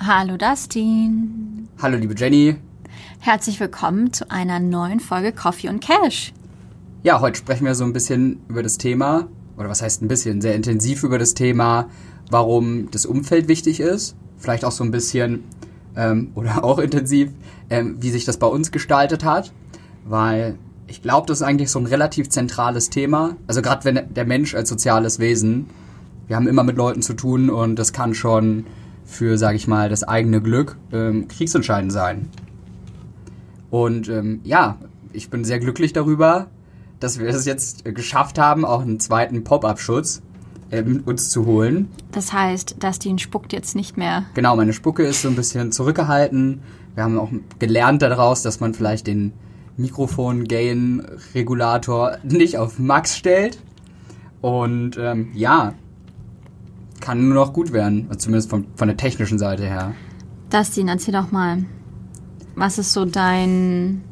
Hallo Dustin. Hallo liebe Jenny. Herzlich willkommen zu einer neuen Folge Coffee und Cash. Ja, heute sprechen wir so ein bisschen über das Thema, oder was heißt ein bisschen, sehr intensiv über das Thema, warum das Umfeld wichtig ist. Vielleicht auch so ein bisschen, ähm, oder auch intensiv, ähm, wie sich das bei uns gestaltet hat. Weil ich glaube, das ist eigentlich so ein relativ zentrales Thema. Also gerade wenn der Mensch als soziales Wesen, wir haben immer mit Leuten zu tun und das kann schon für, sage ich mal, das eigene Glück ähm, kriegsentscheidend sein. Und ähm, ja, ich bin sehr glücklich darüber, dass wir es jetzt geschafft haben, auch einen zweiten Pop-up-Schutz ähm, uns zu holen. Das heißt, Dustin spuckt jetzt nicht mehr. Genau, meine Spucke ist so ein bisschen zurückgehalten. Wir haben auch gelernt daraus, dass man vielleicht den Mikrofon-Gain-Regulator nicht auf Max stellt. Und ähm, ja, kann nur noch gut werden, also zumindest von, von der technischen Seite her. Dustin, erzähl doch mal, was ist so dein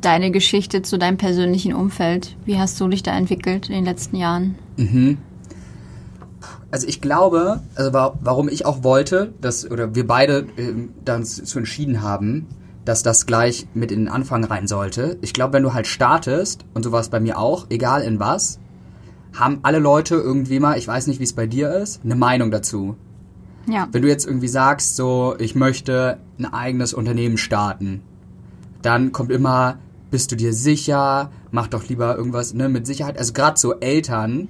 deine Geschichte zu deinem persönlichen Umfeld? Wie hast du dich da entwickelt in den letzten Jahren? Mhm. Also ich glaube, also warum ich auch wollte, dass oder wir beide äh, dann zu entschieden haben, dass das gleich mit in den Anfang rein sollte. Ich glaube, wenn du halt startest und so war es bei mir auch, egal in was, haben alle Leute irgendwie mal, ich weiß nicht, wie es bei dir ist, eine Meinung dazu. Ja. Wenn du jetzt irgendwie sagst, so, ich möchte ein eigenes Unternehmen starten, dann kommt immer, bist du dir sicher? Mach doch lieber irgendwas ne, mit Sicherheit. Also gerade so Eltern,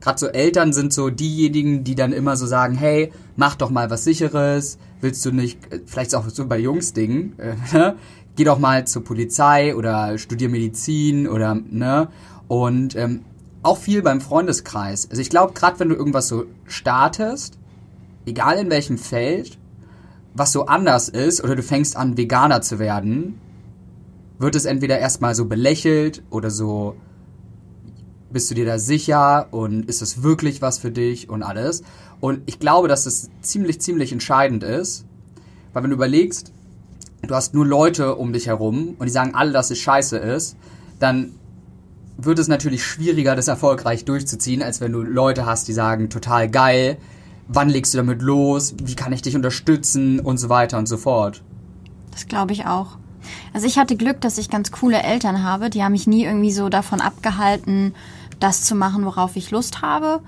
gerade so Eltern sind so diejenigen, die dann immer so sagen, hey, mach doch mal was Sicheres. Willst du nicht, vielleicht auch so bei Jungsdingen, äh, geh doch mal zur Polizei oder studier Medizin oder ne. Und ähm, auch viel beim Freundeskreis. Also ich glaube, gerade wenn du irgendwas so startest, egal in welchem Feld, was so anders ist oder du fängst an Veganer zu werden, wird es entweder erstmal so belächelt oder so bist du dir da sicher und ist es wirklich was für dich und alles. Und ich glaube, dass das ziemlich, ziemlich entscheidend ist, weil wenn du überlegst, du hast nur Leute um dich herum und die sagen alle, dass es scheiße ist, dann wird es natürlich schwieriger, das erfolgreich durchzuziehen, als wenn du Leute hast, die sagen, total geil, wann legst du damit los, wie kann ich dich unterstützen und so weiter und so fort. Das glaube ich auch. Also ich hatte Glück, dass ich ganz coole Eltern habe, die haben mich nie irgendwie so davon abgehalten, das zu machen, worauf ich Lust habe.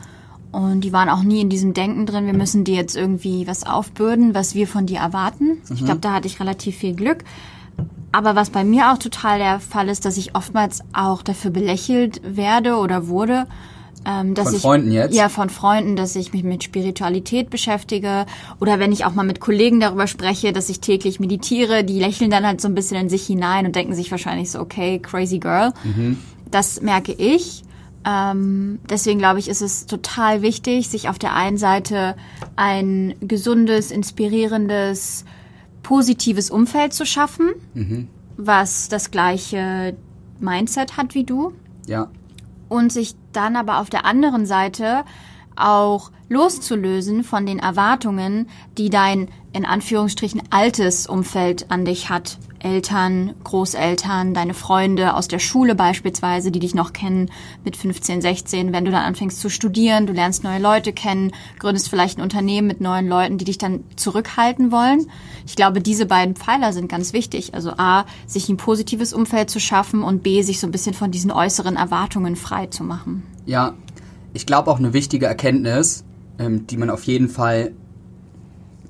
Und die waren auch nie in diesem Denken drin, wir müssen dir jetzt irgendwie was aufbürden, was wir von dir erwarten. Mhm. Ich glaube, da hatte ich relativ viel Glück. Aber was bei mir auch total der Fall ist, dass ich oftmals auch dafür belächelt werde oder wurde, ähm, dass von ich, Freunden jetzt? Ja, von Freunden, dass ich mich mit Spiritualität beschäftige oder wenn ich auch mal mit Kollegen darüber spreche, dass ich täglich meditiere, die lächeln dann halt so ein bisschen in sich hinein und denken sich wahrscheinlich so, okay, crazy girl. Mhm. Das merke ich. Ähm, deswegen glaube ich, ist es total wichtig, sich auf der einen Seite ein gesundes, inspirierendes, positives Umfeld zu schaffen, Mhm. was das gleiche Mindset hat wie du Ja. und sich dann aber auf der anderen Seite auch loszulösen von den Erwartungen, die dein in Anführungsstrichen altes Umfeld an dich hat. Eltern, Großeltern, deine Freunde aus der Schule beispielsweise, die dich noch kennen mit 15, 16. Wenn du dann anfängst zu studieren, du lernst neue Leute kennen, gründest vielleicht ein Unternehmen mit neuen Leuten, die dich dann zurückhalten wollen. Ich glaube, diese beiden Pfeiler sind ganz wichtig. Also A, sich ein positives Umfeld zu schaffen und B, sich so ein bisschen von diesen äußeren Erwartungen frei zu machen. Ja, ich glaube auch eine wichtige Erkenntnis, ähm, die man auf jeden Fall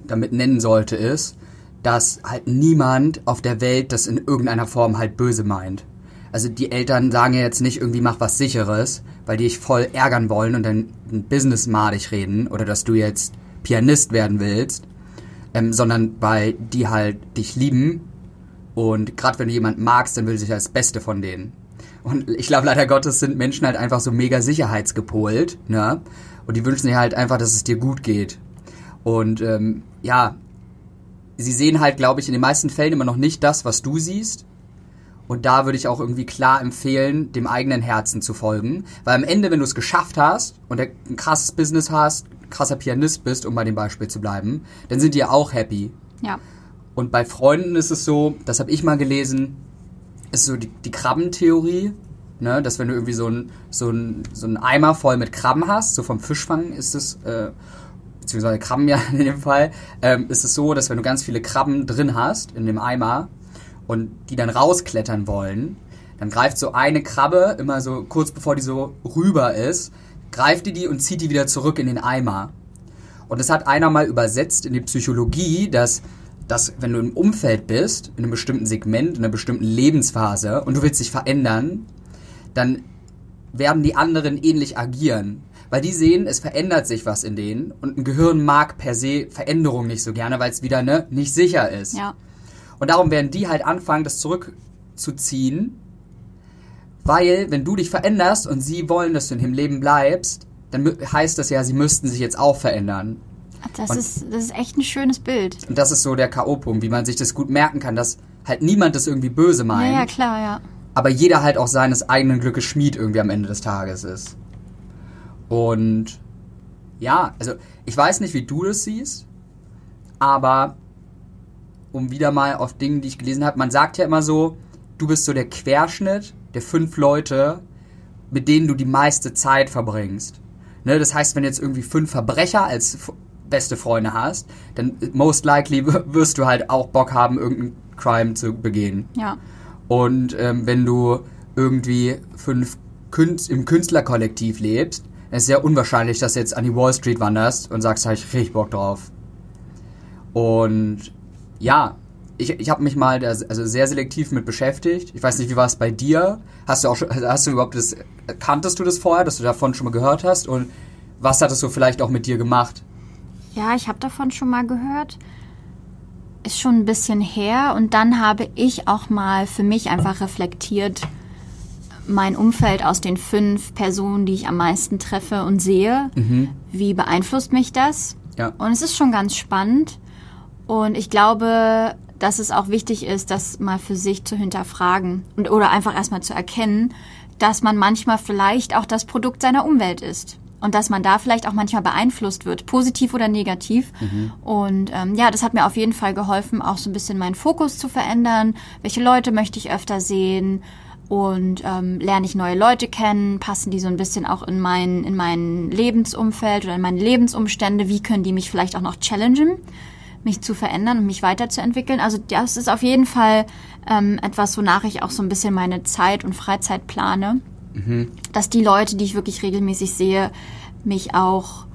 damit nennen sollte, ist, dass halt niemand auf der Welt das in irgendeiner Form halt böse meint. Also die Eltern sagen ja jetzt nicht irgendwie mach was sicheres, weil die dich voll ärgern wollen und dann ein Business madig reden oder dass du jetzt Pianist werden willst, ähm, sondern weil die halt dich lieben und gerade wenn du jemanden magst, dann will sich das Beste von denen. Und ich glaube, leider Gottes sind Menschen halt einfach so mega sicherheitsgepolt, ne? Und die wünschen sich halt einfach, dass es dir gut geht. Und ähm, ja, sie sehen halt, glaube ich, in den meisten Fällen immer noch nicht das, was du siehst. Und da würde ich auch irgendwie klar empfehlen, dem eigenen Herzen zu folgen. Weil am Ende, wenn du es geschafft hast und ein krasses Business hast, krasser Pianist bist, um bei dem Beispiel zu bleiben, dann sind die ja auch happy. Ja. Und bei Freunden ist es so, das habe ich mal gelesen, ist so die, die Krabbentheorie, ne, dass wenn du irgendwie so ein, so, ein, so ein Eimer voll mit Krabben hast, so vom Fischfangen ist es, äh, beziehungsweise Krabben ja in dem Fall, ähm, ist es so, dass wenn du ganz viele Krabben drin hast in dem Eimer und die dann rausklettern wollen, dann greift so eine Krabbe immer so kurz bevor die so rüber ist, greift die die und zieht die wieder zurück in den Eimer. Und das hat einer mal übersetzt in die Psychologie, dass, dass wenn du im Umfeld bist, in einem bestimmten Segment, in einer bestimmten Lebensphase und du willst dich verändern, dann werden die anderen ähnlich agieren. Weil die sehen, es verändert sich was in denen und ein Gehirn mag per se Veränderung nicht so gerne, weil es wieder ne, nicht sicher ist. Ja. Und darum werden die halt anfangen, das zurückzuziehen, weil wenn du dich veränderst und sie wollen, dass du in dem Leben bleibst, dann heißt das ja, sie müssten sich jetzt auch verändern. Das Und- ist, das ist echt ein schönes Bild. Und das ist so der K.O.-Punkt, wie man sich das gut merken kann, dass halt niemand das irgendwie böse Ja, meint, ja, klar, ja. aber jeder halt auch seines eigenen Glückes Schmied irgendwie am Ende des Tages ist. Und ja, also ich weiß nicht, wie du das siehst, aber um wieder mal auf Dinge, die ich gelesen habe, man sagt ja immer so, du bist so der Querschnitt der fünf Leute, mit denen du die meiste Zeit verbringst. Ne, das heißt, wenn du jetzt irgendwie fünf Verbrecher als beste Freunde hast, dann most likely wirst du halt auch Bock haben, irgendeinen Crime zu begehen. Ja. Und ähm, wenn du irgendwie fünf Künst im Künstlerkollektiv lebst, dann ist es sehr unwahrscheinlich, dass du jetzt an die Wall Street wanderst und sagst, hab ich richtig Bock drauf. Und ja, ich, ich habe mich mal da, also sehr selektiv mit beschäftigt. Ich weiß nicht, wie war es bei dir? Hast du auch schon, hast du überhaupt das, kanntest du das vorher, dass du davon schon mal gehört hast? Und was hat es so vielleicht auch mit dir gemacht? Ja, ich habe davon schon mal gehört. Ist schon ein bisschen her. Und dann habe ich auch mal für mich einfach reflektiert, mein Umfeld aus den fünf Personen, die ich am meisten treffe und sehe. Wie beeinflusst mich das? Ja. Und es ist schon ganz spannend. Und ich glaube, dass es auch wichtig ist, das mal für sich zu hinterfragen und, oder einfach erstmal zu erkennen, dass man manchmal vielleicht auch das Produkt seiner Umwelt ist. Und dass man da vielleicht auch manchmal beeinflusst wird, positiv oder negativ. Und ähm, ja, das hat mir auf jeden Fall geholfen, auch so ein bisschen meinen Fokus zu verändern. Welche Leute möchte ich öfter sehen? Und ähm, lerne ich neue Leute kennen? Passen die so ein bisschen auch in mein, in mein Lebensumfeld oder in meine Lebensumstände? Wie können die mich vielleicht auch noch challengen? mich zu verändern und mich weiterzuentwickeln. Also das ist auf jeden Fall ähm, etwas, wonach ich auch so ein bisschen meine Zeit und Freizeit plane. Dass die Leute, die ich wirklich regelmäßig sehe, mich auch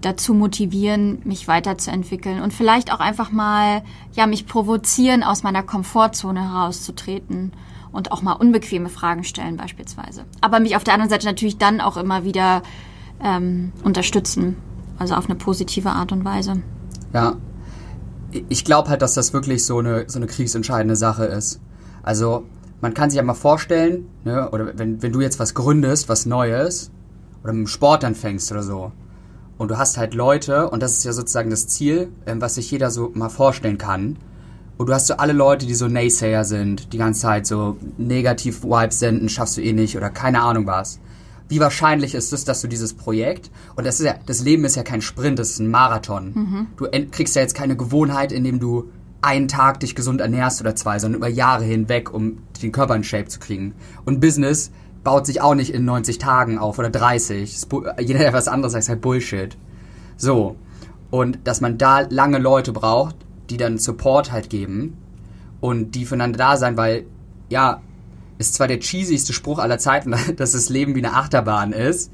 dazu motivieren, mich weiterzuentwickeln und vielleicht auch einfach mal, ja, mich provozieren, aus meiner Komfortzone herauszutreten und auch mal unbequeme Fragen stellen beispielsweise. Aber mich auf der anderen Seite natürlich dann auch immer wieder ähm, unterstützen, also auf eine positive Art und Weise. Ja. Ich glaube halt, dass das wirklich so eine, so eine kriegsentscheidende Sache ist. Also, man kann sich ja mal vorstellen, ne, oder wenn, wenn du jetzt was gründest, was Neues, oder mit dem Sport anfängst oder so, und du hast halt Leute, und das ist ja sozusagen das Ziel, ähm, was sich jeder so mal vorstellen kann, und du hast so alle Leute, die so Naysayer sind, die ganze Zeit so negativ Vibes senden, schaffst du eh nicht, oder keine Ahnung was. Wie wahrscheinlich ist es, dass du dieses Projekt, und das ist ja, das Leben ist ja kein Sprint, das ist ein Marathon. Du ent- kriegst ja jetzt keine Gewohnheit, indem du einen Tag dich gesund ernährst oder zwei, sondern über Jahre hinweg, um den Körper in Shape zu kriegen. Und Business baut sich auch nicht in 90 Tagen auf oder 30. Das Bu- Jeder, der was anderes sagt, ist halt Bullshit. So. Und dass man da lange Leute braucht, die dann Support halt geben und die füreinander da sein, weil, ja, ist zwar der cheesigste Spruch aller Zeiten, dass das Leben wie eine Achterbahn ist,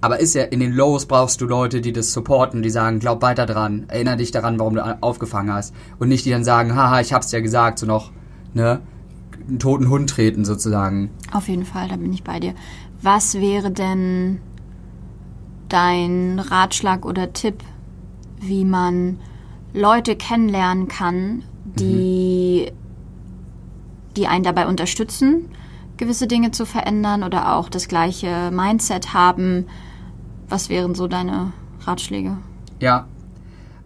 aber ist ja, in den Lows brauchst du Leute, die das supporten, die sagen, glaub weiter dran, erinnere dich daran, warum du aufgefangen hast. Und nicht die dann sagen, haha, ich hab's ja gesagt, so noch, ne, einen toten Hund treten sozusagen. Auf jeden Fall, da bin ich bei dir. Was wäre denn dein Ratschlag oder Tipp, wie man Leute kennenlernen kann, die, die einen dabei unterstützen, gewisse Dinge zu verändern oder auch das gleiche Mindset haben? Was wären so deine Ratschläge? Ja.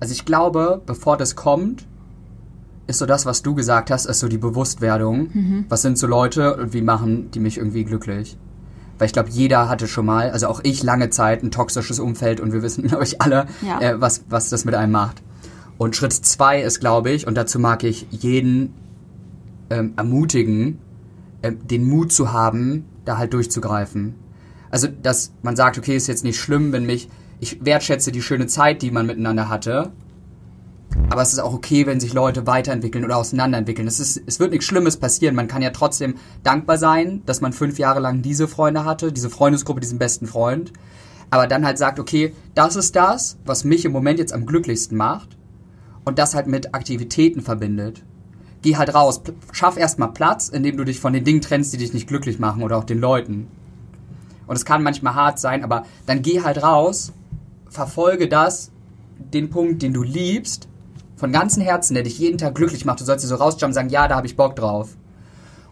Also ich glaube, bevor das kommt, ist so das, was du gesagt hast, ist so die Bewusstwerdung. Was sind so Leute und wie machen die mich irgendwie glücklich? Weil ich glaube, jeder hatte schon mal, also auch ich lange Zeit ein toxisches Umfeld und wir wissen, glaube ich, alle, Ja. äh, was, was das mit einem macht. Und Schritt zwei ist, glaube ich, und dazu mag ich jeden ähm, ermutigen, ähm, den Mut zu haben, da halt durchzugreifen. Also, dass man sagt, okay, ist jetzt nicht schlimm, wenn mich ich wertschätze die schöne Zeit, die man miteinander hatte. Aber es ist auch okay, wenn sich Leute weiterentwickeln oder auseinanderentwickeln. Es, ist, es wird nichts Schlimmes passieren. Man kann ja trotzdem dankbar sein, dass man fünf Jahre lang diese Freunde hatte, diese Freundesgruppe, diesen besten Freund. Aber dann halt sagt, okay, das ist das, was mich im Moment jetzt am glücklichsten macht. Und das halt mit Aktivitäten verbindet. Geh halt raus, schaff erstmal Platz, indem du dich von den Dingen trennst, die dich nicht glücklich machen oder auch den Leuten. Und es kann manchmal hart sein, aber dann geh halt raus, verfolge das, den Punkt, den du liebst von ganzem Herzen, der dich jeden Tag glücklich macht. Du sollst dir so rausjumpen und sagen, ja, da habe ich Bock drauf.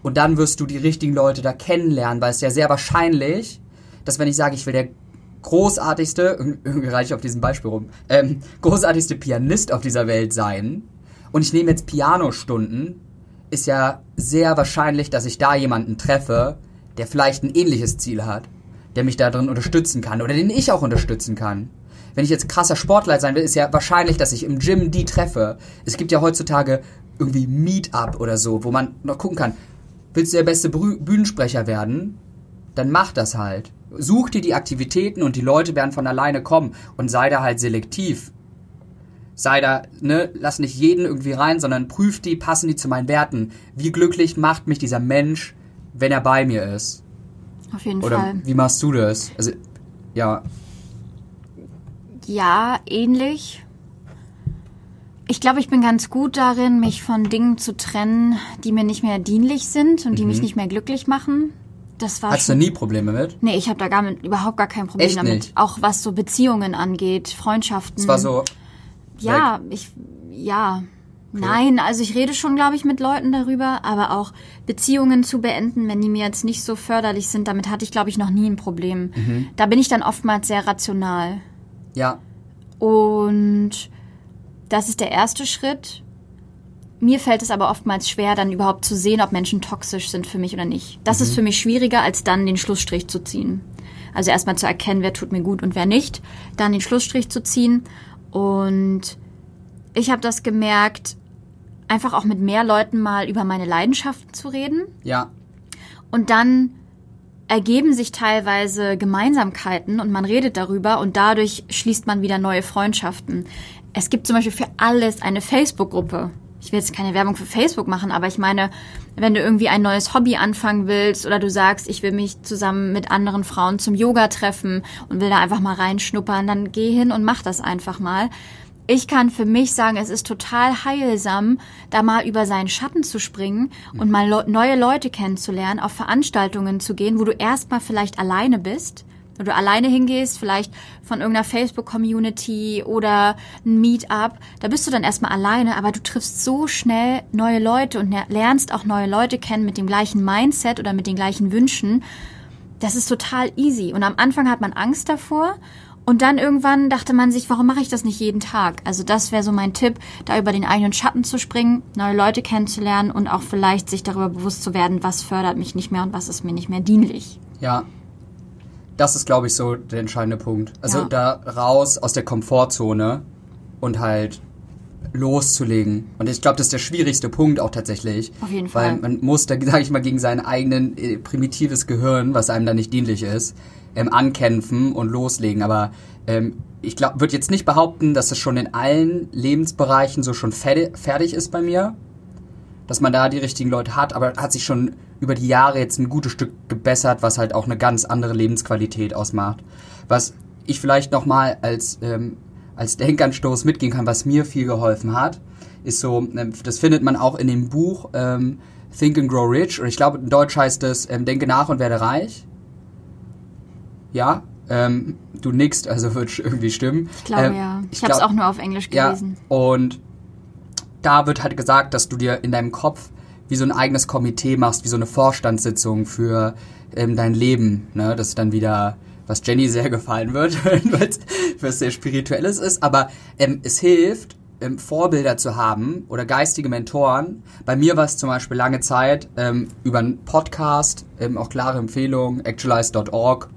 Und dann wirst du die richtigen Leute da kennenlernen, weil es ja sehr wahrscheinlich, dass wenn ich sage, ich will der großartigste, irgendwie reiche ich auf diesem Beispiel rum, ähm, großartigste Pianist auf dieser Welt sein und ich nehme jetzt Pianostunden, ist ja sehr wahrscheinlich, dass ich da jemanden treffe, der vielleicht ein ähnliches Ziel hat, der mich da drin unterstützen kann oder den ich auch unterstützen kann wenn ich jetzt krasser Sportler sein will, ist ja wahrscheinlich, dass ich im Gym die treffe. Es gibt ja heutzutage irgendwie Meetup oder so, wo man noch gucken kann, willst du der beste Bühnensprecher werden? Dann mach das halt. Such dir die Aktivitäten und die Leute werden von alleine kommen und sei da halt selektiv. Sei da, ne, lass nicht jeden irgendwie rein, sondern prüf die, passen die zu meinen Werten. Wie glücklich macht mich dieser Mensch, wenn er bei mir ist? Auf jeden Oder Fall. wie machst du das? Also, ja, ja, ähnlich. Ich glaube, ich bin ganz gut darin, mich von Dingen zu trennen, die mir nicht mehr dienlich sind und die mich nicht mehr glücklich machen. Das war Hast du nie Probleme mit? Nee, ich habe da gar mit, überhaupt gar kein Problem Echt damit. nicht? Auch was so Beziehungen angeht, Freundschaften. Es war so, Ja, ich, ja. Nein, also ich rede schon, glaube ich, mit Leuten darüber, aber auch Beziehungen zu beenden, wenn die mir jetzt nicht so förderlich sind, damit hatte ich, glaube ich, noch nie ein Problem. Mhm. Da bin ich dann oftmals sehr rational. ja, Und das ist der erste Schritt. Mir fällt es aber oftmals schwer, dann überhaupt zu sehen, ob Menschen toxisch sind für mich oder nicht. Das ist für mich schwieriger, als dann den Schlussstrich zu ziehen. Also erstmal zu erkennen, wer tut mir gut und wer nicht, dann den Schlussstrich zu ziehen. Und ich habe das gemerkt, einfach auch mit mehr Leuten mal über meine Leidenschaften zu reden. ja, Und dann ergeben sich teilweise Gemeinsamkeiten und man redet darüber und dadurch schließt man wieder neue Freundschaften. Es gibt zum Beispiel für alles eine Facebook-Gruppe. Ich will jetzt keine Werbung für Facebook machen, aber ich meine, wenn du irgendwie ein neues Hobby anfangen willst oder du sagst, ich will mich zusammen mit anderen Frauen zum Yoga treffen und will da einfach mal reinschnuppern, dann geh hin und mach das einfach mal. Ich kann für mich sagen, es ist total heilsam, da mal über seinen Schatten zu springen und mal le neue Leute kennenzulernen, auf Veranstaltungen zu gehen, wo du erstmal vielleicht alleine bist, wo du alleine hingehst, vielleicht von irgendeiner Facebook-Community oder ein Meetup. Da bist du dann erstmal alleine, aber du triffst so schnell neue Leute und lernst auch neue Leute kennen mit dem gleichen Mindset oder mit den gleichen Wünschen. Das ist total easy. Und am Anfang hat man Angst davor. Und dann irgendwann dachte man sich, warum mache ich das nicht jeden Tag? Also das wäre so mein Tipp, da über den eigenen Schatten zu springen, neue Leute kennenzulernen und auch vielleicht sich darüber bewusst zu werden, was fördert mich nicht mehr und was ist mir nicht mehr dienlich. ja. Das ist, glaube ich, so der entscheidende Punkt. Also Ja. da raus aus der Komfortzone und halt loszulegen. Und ich glaube, das ist der schwierigste Punkt auch tatsächlich. Auf jeden Weil Fall. man muss, da sage ich mal, gegen sein eigenen äh, primitives Gehirn, was einem da nicht dienlich ist, ähm, ankämpfen und loslegen. Aber ähm, ich glaube, würde jetzt nicht behaupten, dass es schon in allen Lebensbereichen so schon fertig ist bei mir. Dass man da die richtigen Leute hat, aber hat sich schon über die Jahre jetzt ein gutes Stück gebessert, was halt auch eine ganz andere Lebensqualität ausmacht. Was ich vielleicht nochmal als, ähm, als Denkanstoß mitgehen kann, was mir viel geholfen hat, ist so, ähm, das findet man auch in dem Buch ähm, Think and Grow Rich, und ich glaube, in Deutsch heißt es ähm, Denke nach und werde reich. Ja, ähm, du nickst, also wird irgendwie stimmen. Ich glaube Ähm, ja. Ich, habe es auch nur auf Englisch gelesen. ja, und da wird halt gesagt, dass du dir in deinem Kopf wie so ein eigenes Komitee machst, wie so eine Vorstandssitzung für ähm, dein Leben. Ne? Das ist dann wieder, was Jenny sehr gefallen wird, weil es sehr spirituelles ist. Aber ähm, es hilft, ähm, Vorbilder zu haben oder geistige Mentoren. Bei mir war es zum Beispiel lange Zeit ähm, über einen Podcast, ähm, auch klare Empfehlung, actualize.org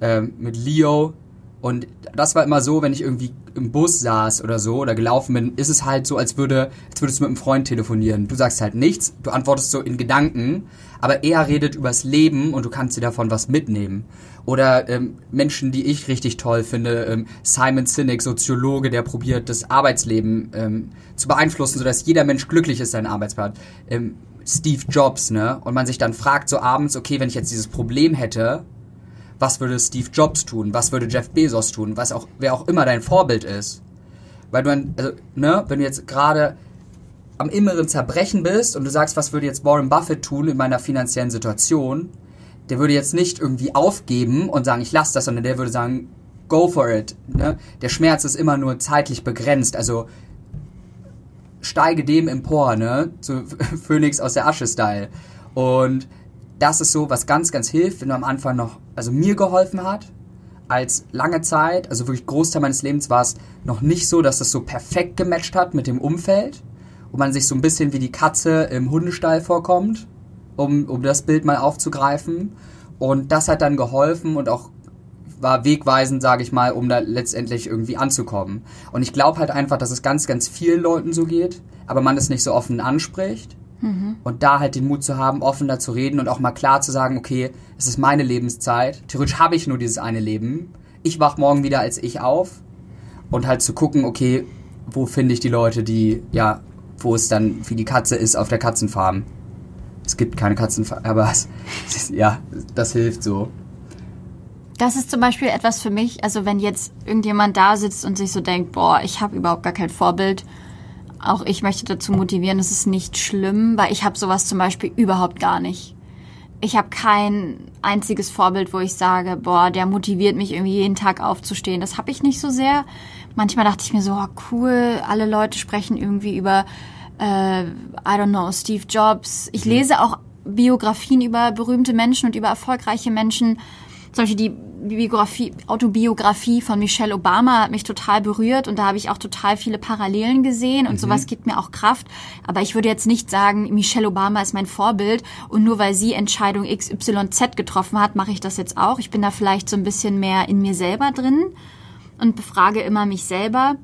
ähm, mit Leo, Und das war immer so, wenn ich irgendwie im Bus saß oder so oder gelaufen bin, ist es halt so, als würde, als würdest du mit einem Freund telefonieren. Du sagst halt nichts, du antwortest so in Gedanken, aber er redet übers Leben und du kannst dir davon was mitnehmen. Oder ähm, Menschen, die ich richtig toll finde, ähm, Simon Sinek, Soziologe, der probiert, das Arbeitsleben ähm, zu beeinflussen, sodass jeder Mensch glücklich ist, seinen Arbeitsplatz. Ähm, Steve Jobs, ne? Und man sich dann fragt so abends, okay, wenn ich jetzt dieses Problem hätte, was würde Steve Jobs tun, was würde Jeff Bezos tun, was auch, wer auch immer dein Vorbild ist. Weil du, also, ne, wenn du jetzt gerade am inneren Zerbrechen bist und du sagst, was würde jetzt Warren Buffett tun in meiner finanziellen Situation, der würde jetzt nicht irgendwie aufgeben und sagen, ich lasse das, sondern der würde sagen, go for it. Ne? Der Schmerz ist immer nur zeitlich begrenzt, also steige dem empor, ne? Zu Phoenix aus der Asche-Style. Und das ist so, was ganz, ganz hilft, wenn du am Anfang noch, also mir geholfen hat, als lange Zeit, also wirklich Großteil meines Lebens war es noch nicht so, dass das so perfekt gematcht hat mit dem Umfeld wo man sich so ein bisschen wie die Katze im Hundestall vorkommt, um, um das Bild mal aufzugreifen. Und das hat dann geholfen und auch war wegweisend, sage ich mal, um da letztendlich irgendwie anzukommen. Und ich glaube halt einfach, dass es ganz, ganz vielen Leuten so geht, aber man es nicht so offen anspricht. Mhm. Und da halt den Mut zu haben, offener zu reden und auch mal klar zu sagen, okay, es ist meine Lebenszeit. Theoretisch habe ich nur dieses eine Leben. Ich wach morgen wieder als ich auf. Und halt zu gucken, okay, wo finde ich die Leute, die ja wo es dann wie die Katze ist auf der Katzenfarm. Es gibt keine Katzenfarm, aber es, ja, das hilft so. Das ist zum Beispiel etwas für mich, also wenn jetzt irgendjemand da sitzt und sich so denkt, boah, ich habe überhaupt gar kein Vorbild, auch ich möchte dazu motivieren, es ist nicht schlimm, weil ich habe sowas zum Beispiel überhaupt gar nicht. Ich habe kein einziges Vorbild, wo ich sage, boah, der motiviert mich irgendwie jeden Tag aufzustehen. Das habe ich nicht so sehr manchmal dachte ich mir so, oh, cool, alle Leute sprechen irgendwie über, äh, I don't know, Steve Jobs. Ich mhm. lese auch Biografien über berühmte Menschen und über erfolgreiche Menschen. Beispiel die Biografie, Autobiografie von Michelle Obama hat mich total berührt und da habe ich auch total viele Parallelen gesehen und mhm. sowas gibt mir auch Kraft. Aber ich würde jetzt nicht sagen, Michelle Obama ist mein Vorbild und nur weil sie Entscheidung XYZ getroffen hat, mache ich das jetzt auch. Ich bin da vielleicht so ein bisschen mehr in mir selber drin und befrage immer mich selber.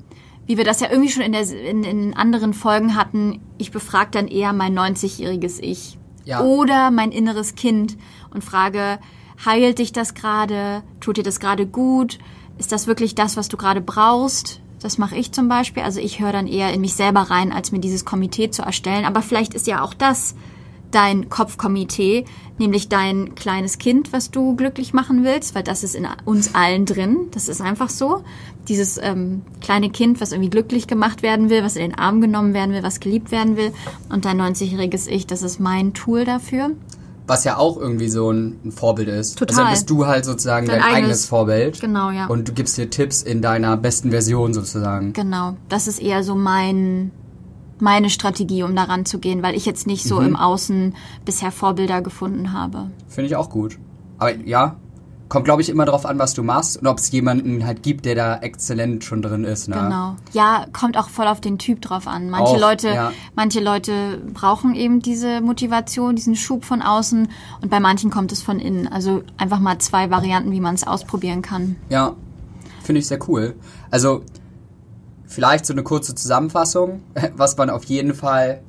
Wie wir das ja irgendwie schon in, der, in, in anderen Folgen hatten, ich befrage dann eher mein 90-jähriges Ich. Ja. Oder mein inneres Kind und frage, heilt dich das gerade? Tut dir das gerade gut? Ist das wirklich das, was du gerade brauchst? Das mache ich zum Beispiel. Also ich höre dann eher in mich selber rein, als mir dieses Komitee zu erstellen. Aber vielleicht ist ja auch das dein Kopfkomitee, nämlich dein kleines Kind, was du glücklich machen willst, weil das ist in uns allen drin. Das ist einfach so. Dieses ähm, kleine Kind, was irgendwie glücklich gemacht werden will, was in den Arm genommen werden will, was geliebt werden will. Und dein 90-jähriges Ich, das ist mein Tool dafür. Was ja auch irgendwie so ein, ein Vorbild ist. Total. Also dann bist du halt sozusagen dein, dein eigenes, eigenes Vorbild. Genau, ja. Und du gibst dir Tipps in deiner besten Version sozusagen. Genau. Das ist eher so mein meine Strategie, um daran zu gehen, weil ich jetzt nicht so mhm. im Außen bisher Vorbilder gefunden habe. Finde ich auch gut. Aber ja, kommt glaube ich immer darauf an, was du machst und ob es jemanden halt gibt, der da exzellent schon drin ist. Ne? Genau. Ja, kommt auch voll auf den Typ drauf an. Manche auch, Leute, ja. manche Leute brauchen eben diese Motivation, diesen Schub von außen und bei manchen kommt es von innen. Also einfach mal zwei Varianten, wie man es ausprobieren kann. Ja, finde ich sehr cool. Also vielleicht so eine kurze Zusammenfassung, was man auf jeden Fall,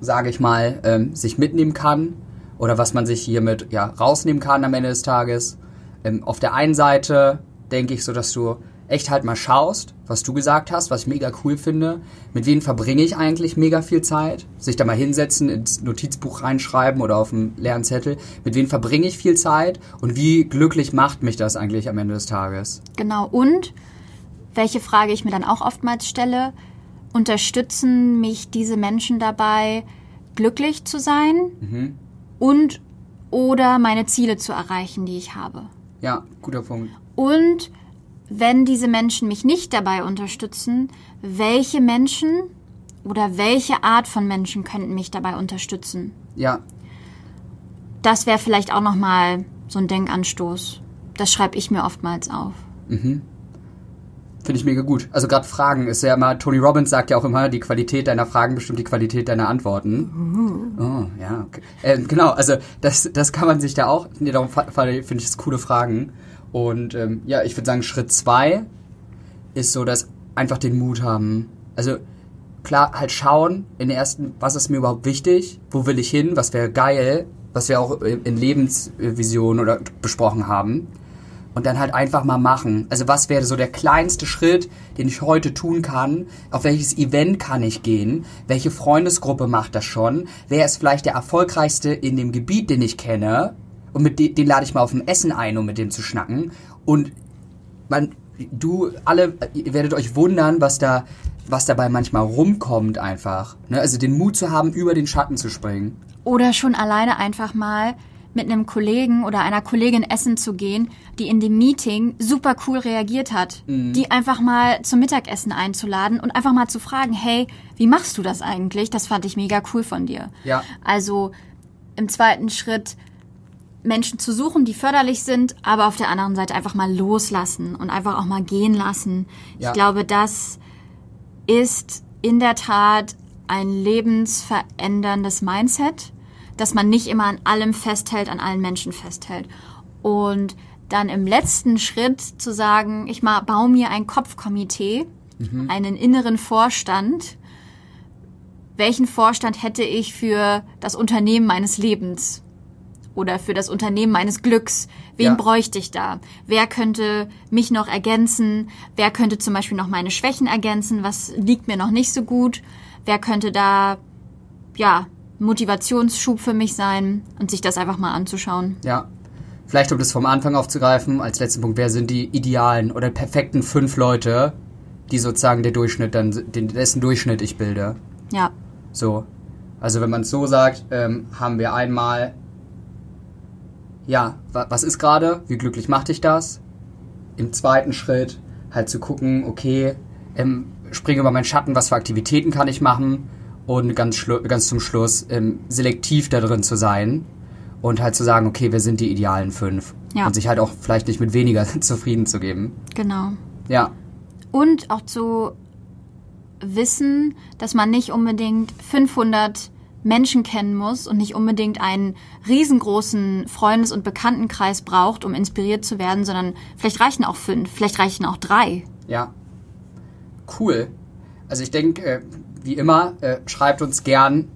sage ich mal, ähm, sich mitnehmen kann oder was man sich hiermit ja, rausnehmen kann am Ende des Tages. Ähm, auf der einen Seite denke ich so, dass du echt halt mal schaust, was du gesagt hast, was ich mega cool finde. Mit wem verbringe ich eigentlich mega viel Zeit? Sich da mal hinsetzen, ins Notizbuch reinschreiben oder auf dem leeren Zettel. Mit wem verbringe ich viel Zeit und wie glücklich macht mich das eigentlich am Ende des Tages? Genau. Und welche Frage ich mir dann auch oftmals stelle, unterstützen mich diese Menschen dabei, glücklich zu sein mhm. Und oder meine Ziele zu erreichen, die ich habe. Ja, guter Punkt. Und wenn diese Menschen mich nicht dabei unterstützen, welche Menschen oder welche Art von Menschen könnten mich dabei unterstützen? Ja. Das wäre vielleicht auch noch mal so ein Denkanstoß. Das schreibe ich mir oftmals auf. Mhm. Finde ich mega gut. Also gerade Fragen ist ja immer, Tony Robbins sagt ja auch immer, die Qualität deiner Fragen bestimmt die Qualität deiner Antworten. Mhm. Oh, ja, okay. Äh, genau, also das, das kann man sich da auch, nee, darum finde ich das coole Fragen. Und ähm, ja, ich würde sagen, Schritt zwei ist so, dass einfach den Mut haben. Also klar, halt schauen in der ersten, was ist mir überhaupt wichtig, wo will ich hin, was wäre geil, was wir auch in Lebensvision oder besprochen haben. Und dann halt einfach mal machen. Also was wäre so der kleinste Schritt, den ich heute tun kann? Auf welches Event kann ich gehen? Welche Freundesgruppe macht das schon? Wer ist vielleicht der erfolgreichste in dem Gebiet, den ich kenne? Und mit dem, den lade ich mal auf ein Essen ein, um mit dem zu schnacken. Und man, du alle, ihr werdet euch wundern, was da, was dabei manchmal rumkommt einfach. Ne? Also den Mut zu haben, über den Schatten zu springen. Oder schon alleine einfach mal mit einem Kollegen oder einer Kollegin essen zu gehen, die in dem Meeting super cool reagiert hat. Die einfach mal zum Mittagessen einzuladen und einfach mal zu fragen, hey, wie machst du das eigentlich? Das fand ich mega cool von dir. Ja. Also im zweiten Schritt Menschen zu suchen, die förderlich sind, aber auf der anderen Seite einfach mal loslassen und einfach auch mal gehen lassen. Ja. Ich glaube, das ist in der Tat ein lebensveränderndes Mindset, dass man nicht immer an allem festhält, an allen Menschen festhält. Und dann im letzten Schritt zu sagen, ich mal baue mir ein Kopfkomitee, einen inneren Vorstand. Welchen Vorstand hätte ich für das Unternehmen meines Lebens? Oder für das Unternehmen meines Glücks? Wen Ja. bräuchte ich da? Wer könnte mich noch ergänzen? Wer könnte zum Beispiel noch meine Schwächen ergänzen? Was liegt mir noch nicht so gut? Wer könnte da, ja, Motivationsschub für mich sein und sich das einfach mal anzuschauen? Ja. Vielleicht, um das vom Anfang aufzugreifen, als letzten Punkt, wer sind die idealen oder perfekten fünf Leute, die sozusagen der Durchschnitt dann, den, dessen Durchschnitt ich bilde? Ja, So. Also wenn man es so sagt, ähm, haben wir einmal, ja, wa was ist gerade? Wie glücklich macht dich das? Im zweiten Schritt halt zu gucken, okay, ähm, springe über meinen Schatten, was für Aktivitäten kann ich machen? Und ganz, ganz zum Schluss ähm, selektiv da drin zu sein und halt zu sagen, okay, wir sind die idealen fünf. Ja. Und sich halt auch vielleicht nicht mit weniger zufrieden zu geben. genau. Ja, Und auch zu wissen, dass man nicht unbedingt 500 Menschen kennen muss und nicht unbedingt einen riesengroßen Freundes- und Bekanntenkreis braucht, um inspiriert zu werden, sondern vielleicht reichen auch fünf, vielleicht reichen auch drei. Ja. Cool. Also ich denke, äh, wie immer, äh, schreibt uns gern,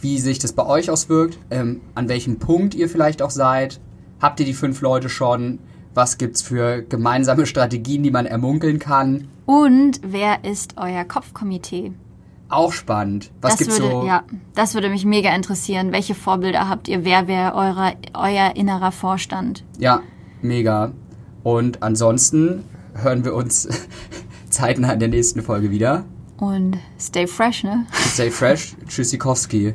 wie sich das bei euch auswirkt, ähm, an welchem Punkt ihr vielleicht auch seid. Habt ihr die fünf Leute schon? Was gibt's für gemeinsame Strategien, die man ermunkeln kann? Und wer ist euer Kopfkomitee? Auch spannend. Was das gibt's würde, so? ja, das würde mich mega interessieren. Welche Vorbilder habt ihr? Wer wäre eure, euer innerer Vorstand? Ja, mega. Und ansonsten hören wir uns zeitnah in der nächsten Folge wieder. Und stay fresh, ne? Stay fresh. Tschüssikowski.